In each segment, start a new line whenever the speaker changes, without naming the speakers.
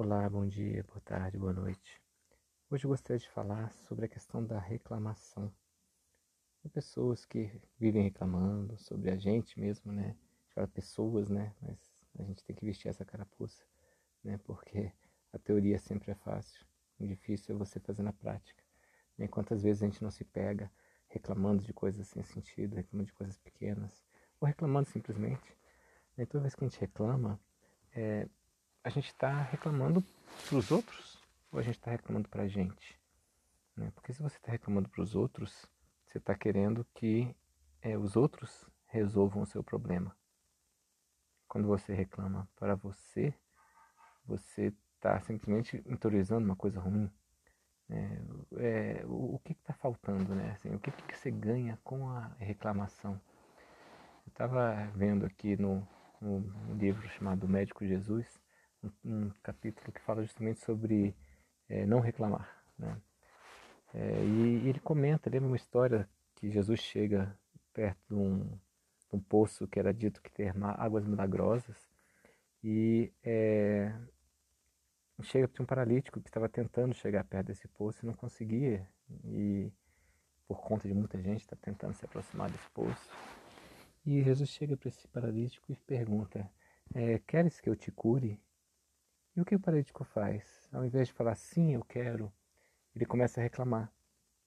Olá, bom dia, boa tarde, boa noite. Hoje eu gostaria de falar sobre a questão da reclamação. Tem pessoas que vivem reclamando sobre a gente mesmo, né? A gente fala pessoas, né? Mas a gente tem que vestir essa carapuça, né? Porque a teoria sempre é fácil, o difícil é você fazer na prática. Né? Quantas vezes a gente não se pega reclamando de coisas sem sentido, reclamando de coisas pequenas, ou reclamando simplesmente. Né? Toda vez que a gente reclama, é, a gente está reclamando para os outros ou a gente está reclamando para a gente? Né? Porque se você está reclamando para os outros, você está querendo que é, os outros resolvam o seu problema. Quando você reclama para você, você está simplesmente interiorizando uma coisa ruim. É, é, o, o, que está faltando, né? Assim, o que, que você ganha com a reclamação? Eu estava vendo aqui no, no livro chamado Médico Jesus, um, capítulo que fala justamente sobre é, não reclamar. Né? É, e, e, ele comenta, lembra uma história que Jesus chega perto de um, de um poço que era dito que ter águas milagrosas e é, chega para um paralítico que estava tentando chegar perto desse poço e não conseguia e por conta de muita gente está tentando se aproximar desse poço e Jesus chega para esse paralítico e pergunta é, queres que eu te cure e o que o paralítico faz? Ao invés de falar sim, eu quero, ele começa a reclamar.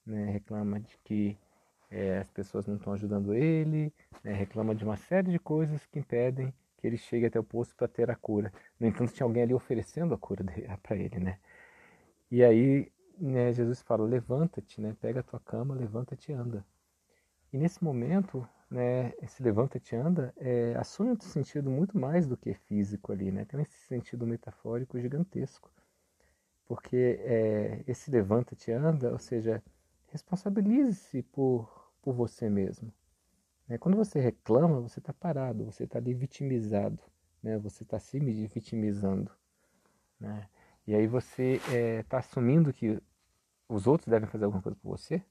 Né? Reclama de que é, as pessoas não estão ajudando ele, né? reclama de uma série de coisas que impedem que ele chegue até o posto para ter a cura. No entanto, tinha alguém ali oferecendo a cura para ele, né? E aí né, Jesus fala: levanta-te, né? pega a tua cama, levanta-te e anda. E nesse momento, né, esse levanta-te anda é, assume um sentido muito mais do que físico ali, né? Tem esse sentido metafórico gigantesco. Porque é, esse levanta-te anda, ou seja, responsabilize-se por, por você mesmo. Né? Quando você reclama, você está parado, você está ali vitimizado, né? você está se vitimizando. Né? E aí você está é, tá assumindo que os outros devem fazer alguma coisa por você,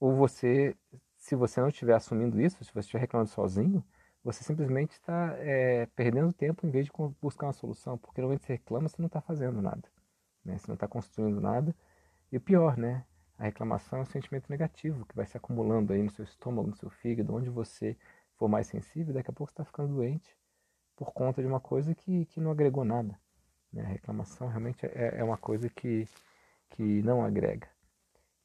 ou você se você não estiver assumindo isso, se você estiver reclamando sozinho, você simplesmente está é, perdendo tempo em vez de buscar uma solução, porque no momento que você reclama, você não está fazendo nada, né? você não está construindo nada. E o pior, né? A reclamação é um sentimento negativo que vai se acumulando aí no seu estômago, no seu fígado, onde você for mais sensível, daqui a pouco você está ficando doente por conta de uma coisa que, que não agregou nada. Né? A reclamação realmente é, é uma coisa que, que não agrega.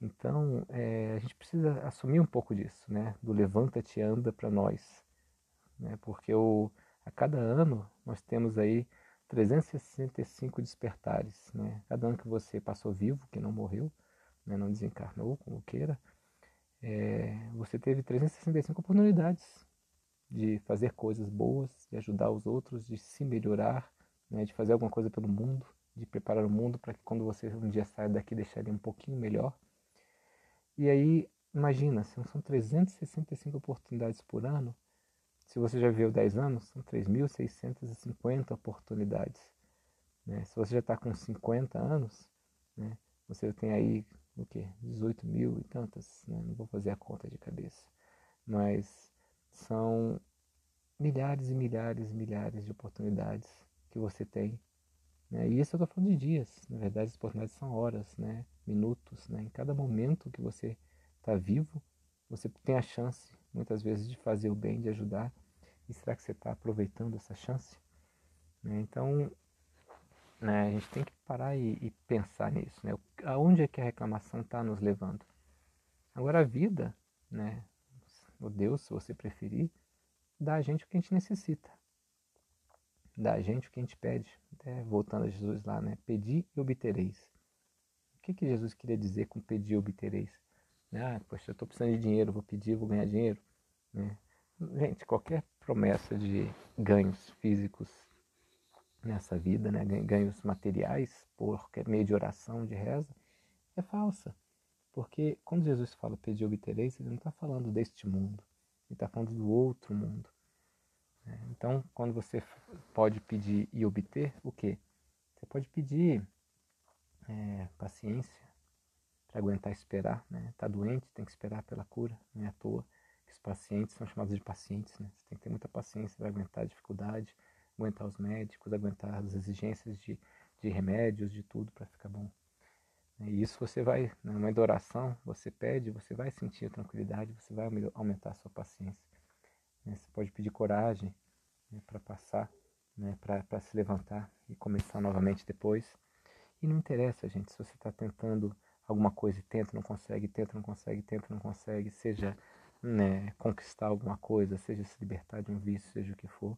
Então, é, a gente precisa assumir um pouco disso, né? Do levanta-te anda para nós. Né? Porque o, a cada ano nós temos aí 365 despertares. Né? Cada ano que você passou vivo, que não morreu, né? não desencarnou, como queira, é, você teve 365 oportunidades de fazer coisas boas, de ajudar os outros, de se melhorar, né? de fazer alguma coisa pelo mundo, de preparar o mundo para que quando você um dia saia daqui deixar ele um pouquinho melhor. E aí, imagina, são 365 oportunidades por ano. Se você já viveu 10 anos, são 3.650 oportunidades. Né? Se você já está com 50 anos, né? você tem aí o quê? 18 mil e tantas, né? não vou fazer a conta de cabeça. Mas são milhares e milhares e milhares de oportunidades que você tem. Né? E isso eu estou falando de dias, na verdade as oportunidades são horas, né? Minutos, né? Em cada momento que você está vivo, você tem a chance, muitas vezes, de fazer o bem, de ajudar. E será que você está aproveitando essa chance? Né? Então, né, a gente tem que parar e, e pensar nisso, né? Aonde é que a reclamação está nos levando? Agora, a vida, né? O Deus, se você preferir, dá a gente o que a gente necessita. Dá a gente o que a gente pede. Até voltando a Jesus lá, né? Pedir e obtereis. O que, que Jesus queria dizer com pedir obtereis? Ah, poxa, eu estou precisando de dinheiro, vou pedir, vou ganhar dinheiro. Né? Gente, qualquer promessa de ganhos físicos nessa vida, né? ganhos materiais, por meio de oração, de reza, é falsa. Porque quando Jesus fala pedir obtereis, ele não está falando deste mundo, ele está falando do outro mundo. Né? Então, quando você pode pedir e obter, o quê? Você pode pedir é, paciência para aguentar esperar, né? Tá doente, tem que esperar pela cura, não é à toa que os pacientes são chamados de pacientes, né? Você tem que ter muita paciência para aguentar a dificuldade, aguentar os médicos, aguentar as exigências de, de remédios, de tudo para ficar bom. E isso você vai, na momento da oração, você pede, você vai sentir tranquilidade, você vai aumentar a sua paciência. Né? Você pode pedir coragem né, para passar, né, para se levantar e começar novamente depois. E não interessa, gente, se você está tentando alguma coisa e tenta, não consegue, tenta, não consegue, tenta, não consegue, seja né, conquistar alguma coisa, seja se libertar de um vício, seja o que for.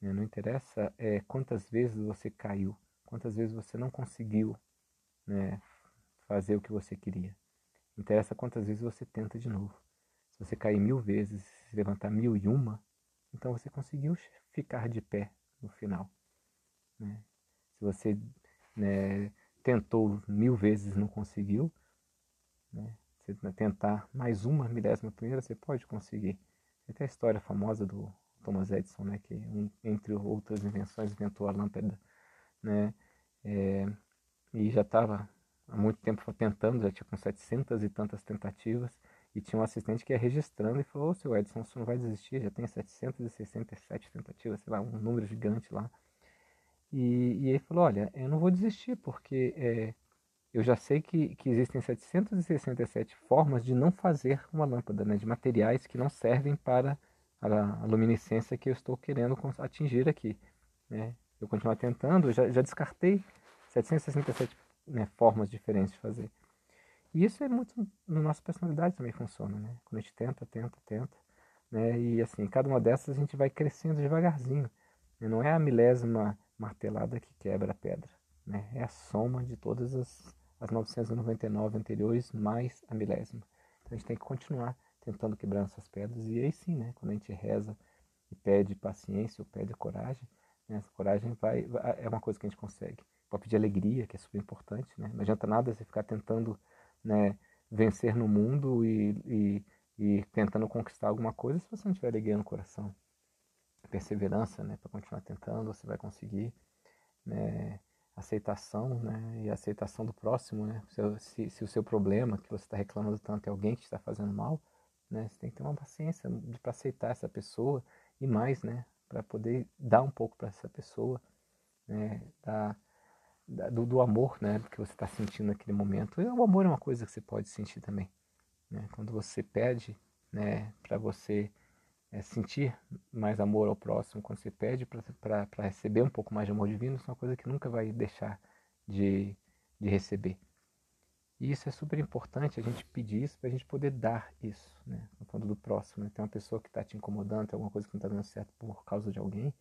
Né? Não interessa é, quantas vezes você caiu, quantas vezes você não conseguiu né, fazer o que você queria. Interessa quantas vezes você tenta de novo. Se você cair mil vezes, se levantar mil e uma, então você conseguiu ficar de pé no final. Né? Se você né, tentou mil vezes não conseguiu, né? você tentar mais uma milésima primeira, você pode conseguir. Tem até a história famosa do Thomas Edison, né, que entre outras invenções inventou a lâmpada, né, é, e já estava há muito tempo tentando, já tinha com 700 e tantas tentativas, e tinha um assistente que ia registrando e falou, ô seu Edson, você não vai desistir, já tem 767 tentativas, sei lá, um número gigante lá. E, e ele falou, olha, eu não vou desistir, porque é, eu já sei que, que existem 767 formas de não fazer uma lâmpada, né, de materiais que não servem para a, luminescência que eu estou querendo atingir aqui. Né. Eu continuar tentando, já, já descartei 767 né, formas diferentes de fazer. E isso é muito na nossa personalidade também funciona, né? Quando a gente tenta, tenta, tenta, né? E assim, cada uma dessas a gente vai crescendo devagarzinho. Né? Não é a milésima martelada que quebra a pedra, né? É a soma de todas as, as 999 anteriores mais a milésima. Então a gente tem que continuar tentando quebrar essas pedras e aí sim, né? Quando a gente reza e pede paciência ou pede coragem, né? essa coragem vai, é uma coisa que a gente consegue. Pode pedir alegria, que é super importante, né? Não adianta nada você ficar tentando né, vencer no mundo e, e, e, tentando conquistar alguma coisa se você não tiver alegria no coração. Perseverança, né, para continuar tentando, você vai conseguir. Né, aceitação, né, e aceitação do próximo, né, se, se, se o seu problema que você está reclamando tanto é alguém que está fazendo mal, né, você tem que ter uma paciência para aceitar essa pessoa e mais, né, para poder dar um pouco para essa pessoa, né, dar do, do amor né, que você está sentindo naquele momento. E o amor é uma coisa que você pode sentir também. Né? Quando você pede né, para você é, sentir mais amor ao próximo, quando você pede para receber um pouco mais de amor divino, isso é uma coisa que nunca vai deixar de, de receber. E isso é super importante, a gente pedir isso para a gente poder dar isso, né? Falando do próximo, né? tem uma pessoa que está te incomodando, tem alguma coisa que não está dando certo por causa de alguém,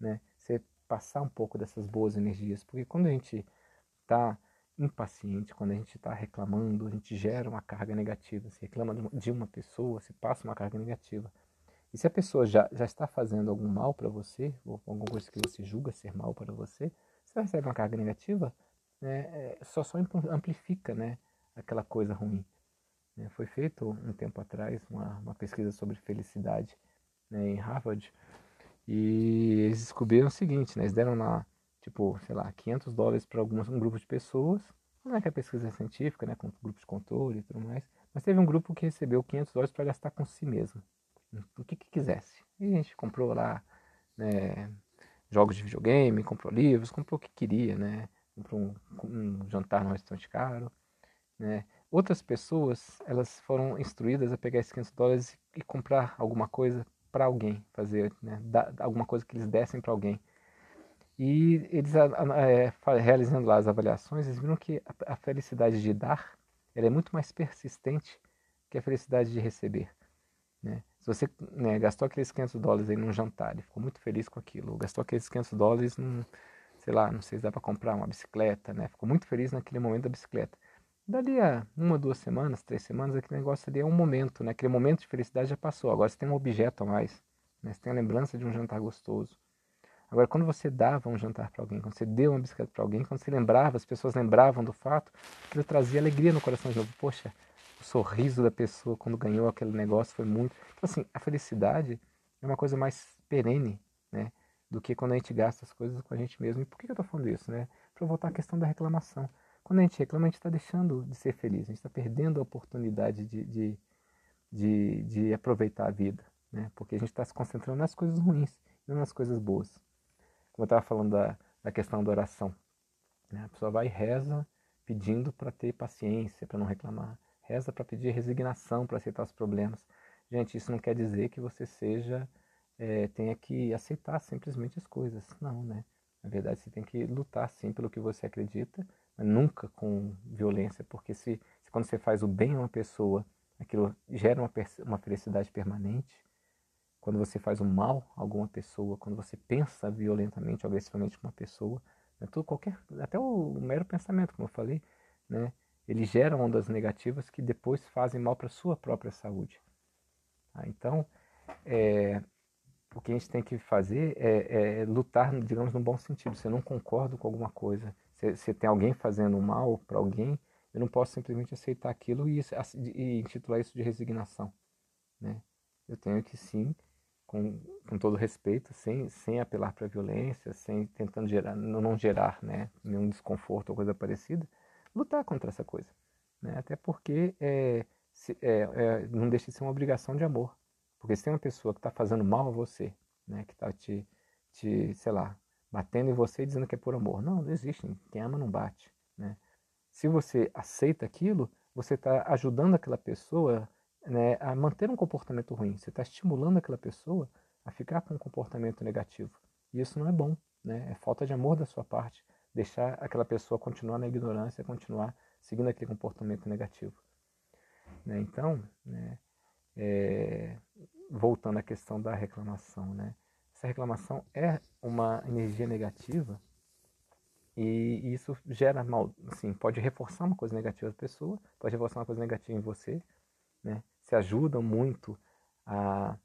né? Você passar um pouco dessas boas energias, porque quando a gente está impaciente, quando a gente está reclamando, a gente gera uma carga negativa. Se reclama de uma pessoa, se passa uma carga negativa. E se a pessoa já, já está fazendo algum mal para você, ou alguma coisa que você julga ser mal para você, você recebe uma carga negativa, né, é, só, só amplifica né, aquela coisa ruim. Né. Foi feito um tempo atrás uma, uma pesquisa sobre felicidade né, em Harvard, e eles descobriram o seguinte, né? Eles deram lá, tipo, sei lá, 500 dólares para um grupo de pessoas. Não é que a pesquisa é científica, né? Com grupos de controle e tudo mais. Mas teve um grupo que recebeu 500 dólares para gastar com si mesmo. O que, que quisesse. E a gente comprou lá, né? Jogos de videogame, comprou livros, comprou o que queria, né? Comprou um, um jantar num restaurante caro, né? Outras pessoas, elas foram instruídas a pegar esses 500 dólares e comprar alguma coisa para alguém, fazer né, dar, alguma coisa que eles dessem para alguém. E eles, é, realizando lá as avaliações, eles viram que a, a felicidade de dar ela é muito mais persistente que a felicidade de receber. Né? Você né, gastou aqueles 500 dólares aí num jantar e ficou muito feliz com aquilo, gastou aqueles 500 dólares num, sei lá, não sei se dá para comprar uma bicicleta, né? ficou muito feliz naquele momento da bicicleta. Dali a uma, duas semanas, três semanas, aquele negócio ali é um momento, né? Aquele momento de felicidade já passou. Agora você tem um objeto a mais. Né? Você tem a lembrança de um jantar gostoso. Agora, quando você dava um jantar para alguém, quando você deu uma bicicleta para alguém, quando você lembrava, as pessoas lembravam do fato, aquilo trazia alegria no coração de novo. Poxa, sorriso da pessoa quando ganhou aquele negócio foi muito. Então, assim, a felicidade é uma coisa mais perene, né? Do que quando a gente gasta as coisas com a gente mesmo. E por que eu estou falando isso, né? Para voltar à questão da reclamação. Quando a gente reclama, a gente está deixando de ser feliz, a gente está perdendo a oportunidade de, de, de, de, aproveitar a vida, né? porque a gente está se concentrando nas coisas ruins, não nas coisas boas. como eu estava falando da, da questão da oração. Né? A pessoa vai e reza pedindo para ter paciência, para não reclamar. Reza para pedir resignação, para aceitar os problemas. Gente, isso não quer dizer que você seja, é, tenha que aceitar simplesmente as coisas. Não, né? Na verdade, você tem que lutar sim pelo que você acredita, mas nunca com violência, porque se, se quando você faz o bem a uma pessoa, aquilo gera uma, uma felicidade permanente. Quando você faz o mal a alguma pessoa, quando você pensa violentamente, agressivamente com uma pessoa, né, tudo, qualquer, até o, o mero pensamento, como eu falei, né, ele gera ondas negativas que depois fazem mal para sua própria saúde. Tá? Então, é, o que a gente tem que fazer é, é, lutar, digamos, no bom sentido. Se eu não concordo com alguma coisa, se, se tem alguém fazendo mal para alguém, eu não posso simplesmente aceitar aquilo e, e intitular isso de resignação. Né? Eu tenho que sim, com, com todo respeito, sem, sem apelar para a violência, sem tentando gerar, não gerar né, nenhum desconforto ou coisa parecida, lutar contra essa coisa. Né? Até porque é, se, é, é, não deixa de ser uma obrigação de amor. Porque se tem uma pessoa que está fazendo mal a você, né, que está te, te, sei lá, batendo em você e dizendo que é por amor. Não, não existe. Quem ama não bate. Né? Se você aceita aquilo, você está ajudando aquela pessoa né, a manter um comportamento ruim. Você está estimulando aquela pessoa a ficar com um comportamento negativo. E isso não é bom. Né? É falta de amor da sua parte. Deixar aquela pessoa continuar na ignorância, continuar seguindo aquele comportamento negativo. Né? Então, né, é, voltando à questão da reclamação, né? essa reclamação é uma energia negativa e isso gera mal, assim, pode reforçar uma coisa negativa da pessoa, pode reforçar uma coisa negativa em você, né? Se ajuda muito a,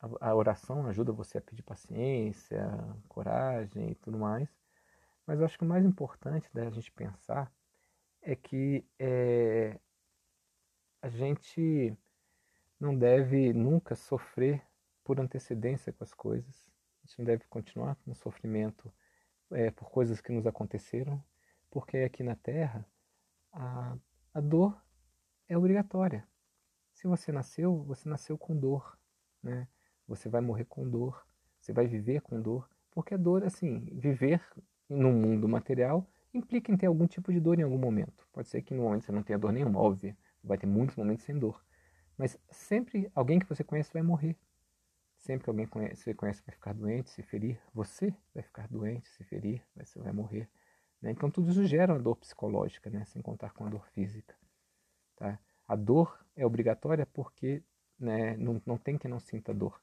a, a oração ajuda você a pedir paciência, coragem e tudo mais. Mas eu acho que o mais importante da gente pensar é que é, a gente não deve nunca sofrer por antecedência com as coisas. A gente não deve continuar com o sofrimento é, por coisas que nos aconteceram, porque aqui na Terra a, a dor é obrigatória. Se você nasceu, você nasceu com dor, né? Você vai morrer com dor, você vai viver com dor, porque a dor, assim, viver no mundo material implica em ter algum tipo de dor em algum momento. Pode ser que no momento você não tenha dor nenhuma, óbvio, vai ter muitos momentos sem dor. Mas sempre alguém que você conhece vai morrer. Sempre que alguém conhece, você conhece vai ficar doente, se ferir, você vai ficar doente, se ferir, você vai morrer. Né? Então tudo isso gera uma dor psicológica, né? sem contar com a dor física. Tá? A dor é obrigatória porque né, não, não tem quem não sinta dor.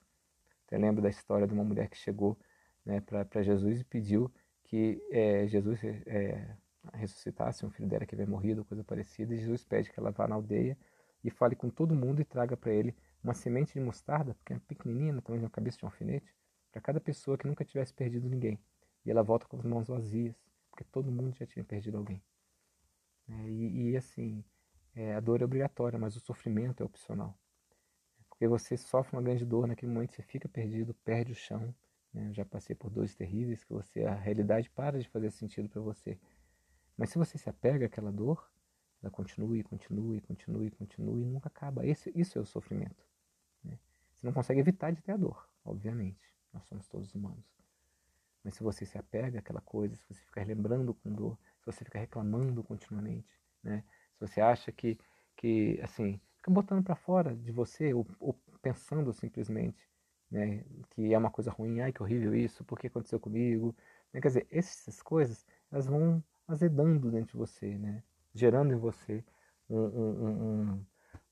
Você lembra da história de uma mulher que chegou né, para Jesus e pediu que é, Jesus é, ressuscitasse um filho dela que havia morrido, coisa parecida, e Jesus pede que ela vá na aldeia e fale com todo mundo e traga para ele uma semente de mostarda, que é pequenininha, também na cabeça de um alfinete, para cada pessoa que nunca tivesse perdido ninguém. E ela volta com as mãos vazias, porque todo mundo já tinha perdido alguém. É, e, e, assim, é, a dor é obrigatória, mas o sofrimento é opcional. Porque você sofre uma grande dor, naquele momento você fica perdido, perde o chão. Né? Eu já passei por dores terríveis que você a realidade para de fazer sentido para você. Mas se você se apega àquela dor, ela continua e continua e continua e continua e nunca acaba. Esse, isso é o sofrimento. Né? Você não consegue evitar de ter a dor, obviamente. Nós somos todos humanos. Mas se você se apega àquela coisa, se você fica lembrando com dor, se você fica reclamando continuamente, né? se você acha que, que assim, fica botando para fora de você ou, ou, pensando simplesmente né, que é uma coisa ruim, ai que horrível isso, por que aconteceu comigo? Né? Quer dizer, essas coisas, elas vão azedando dentro de você, né? gerando em você um, um, um,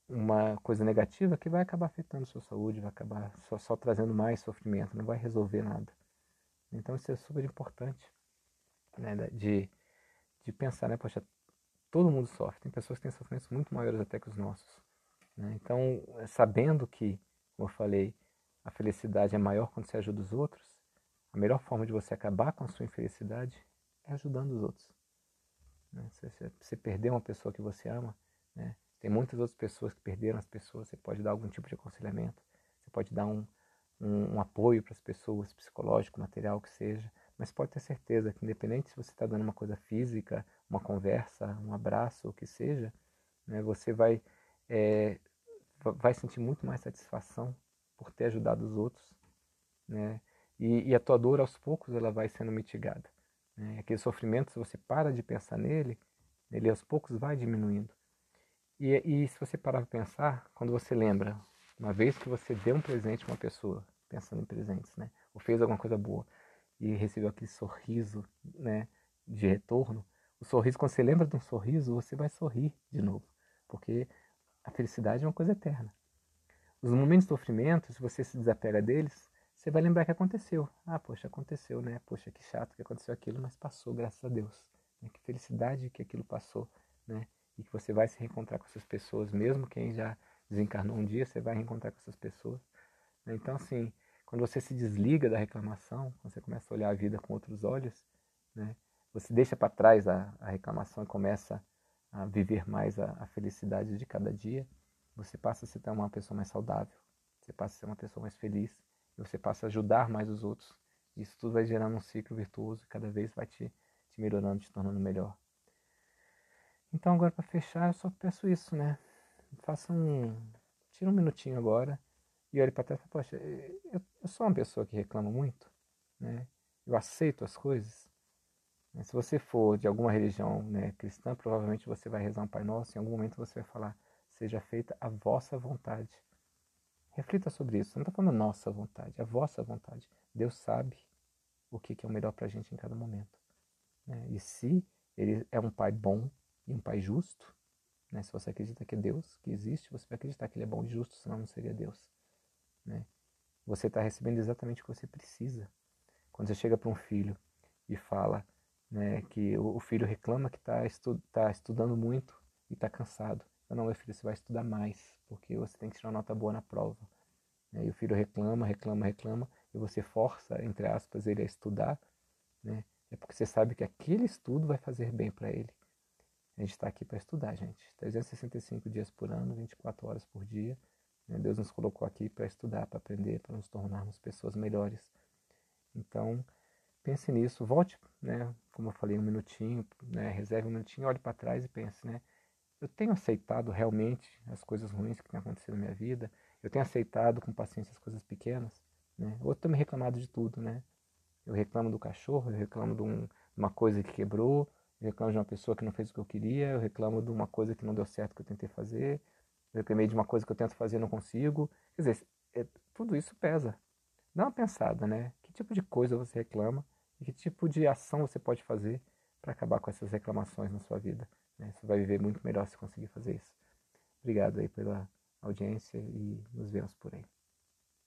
uma coisa negativa que vai acabar afetando sua saúde, vai acabar só, só trazendo mais sofrimento, não vai resolver nada. Então isso é super importante né, de, de pensar, né? Poxa, todo mundo sofre, tem pessoas que têm sofrimentos muito maiores até que os nossos. Né? Então, sabendo que, como eu falei, a felicidade é maior quando você ajuda os outros, a melhor forma de você acabar com a sua infelicidade é ajudando os outros. Né? Se você perder uma pessoa que você ama, né? tem muitas outras pessoas que perderam as pessoas, você pode dar algum tipo de aconselhamento, você pode dar um, um, um apoio para as pessoas, psicológico, material, que seja, mas pode ter certeza que independente se você está dando uma coisa física, uma conversa, um abraço, o que seja, né? você vai, é, vai sentir muito mais satisfação por ter ajudado os outros, né? E, e a tua dor, aos poucos, ela vai sendo mitigada. Né? Aquele sofrimento, se você para de pensar nele, ele aos poucos vai diminuindo. E, e se você parar para pensar, quando você lembra, uma vez que você deu um presente a uma pessoa, pensando em presentes, né? Ou fez alguma coisa boa e recebeu aquele sorriso, né? De retorno, o sorriso, quando você lembra de um sorriso, você vai sorrir de novo, porque a felicidade é uma coisa eterna. Os momentos de sofrimento, se você se desapega deles, você vai lembrar que aconteceu. Ah, poxa, aconteceu, né? Poxa, que chato que aconteceu aquilo, mas passou, graças a Deus. Né? Que felicidade que aquilo passou, né? E que você vai se reencontrar com essas pessoas, mesmo quem já desencarnou um dia, você vai reencontrar com essas pessoas. Né? Então, assim, quando você se desliga da reclamação, quando você começa a olhar a vida com outros olhos, né? Você deixa para trás a, a, reclamação e começa a viver mais a, a felicidade de cada dia, você passa a ser uma pessoa mais saudável, você passa a ser uma pessoa mais feliz, você passa a ajudar mais os outros. Isso tudo vai gerando um ciclo virtuoso e cada vez vai te, te melhorando, te tornando melhor. Então agora para fechar, eu só peço isso, né? Faça um. Tira um minutinho agora e olhe para trás e fala, poxa, eu, eu sou uma pessoa que reclama muito, né? Eu aceito as coisas. Se você for de alguma religião né, cristã, provavelmente você vai rezar um Pai Nosso, em algum momento você vai falar, seja feita a vossa vontade. Reflita sobre isso. Não está falando a nossa vontade, a vossa vontade. Deus sabe o que, é o melhor para a gente em cada momento. Né? E se Ele é um Pai bom e um Pai justo, né? se você acredita que é Deus que existe, você vai acreditar que Ele é bom e justo, senão não seria Deus. Né? Você está recebendo exatamente o que você precisa. Quando você chega para um filho e fala né, que o filho reclama que está estu tá estudando muito e está cansado. Não, meu filho, você vai estudar mais, porque você tem que tirar uma nota boa na prova. Né? E o filho reclama, reclama, reclama, e você força, entre aspas, ele a estudar, né? É porque você sabe que aquele estudo vai fazer bem para ele. A gente está aqui para estudar, gente. 365 dias por ano, 24 horas por dia. Né? Deus nos colocou aqui para estudar, para aprender, para nos tornarmos pessoas melhores. Então, pense nisso, volte, né? Como eu falei, um minutinho, né? Reserve um minutinho, olhe para trás e pense, né? Eu tenho aceitado realmente as coisas ruins que têm acontecido na minha vida, eu tenho aceitado com paciência as coisas pequenas, né? Ou eu tenho me reclamado de tudo, né? Eu reclamo do cachorro, eu reclamo de um, uma coisa que quebrou, eu reclamo de uma pessoa que não fez o que eu queria, eu reclamo de uma coisa que não deu certo que eu tentei fazer, eu reclamei de uma coisa que eu tento fazer e não consigo. Quer dizer, é, tudo isso pesa. Dá uma pensada, né? Que tipo de coisa você reclama e que tipo de ação você pode fazer para acabar com essas reclamações na sua vida. Né? Você vai viver muito melhor se conseguir fazer isso. Obrigado aí pela audiência e nos vemos por aí.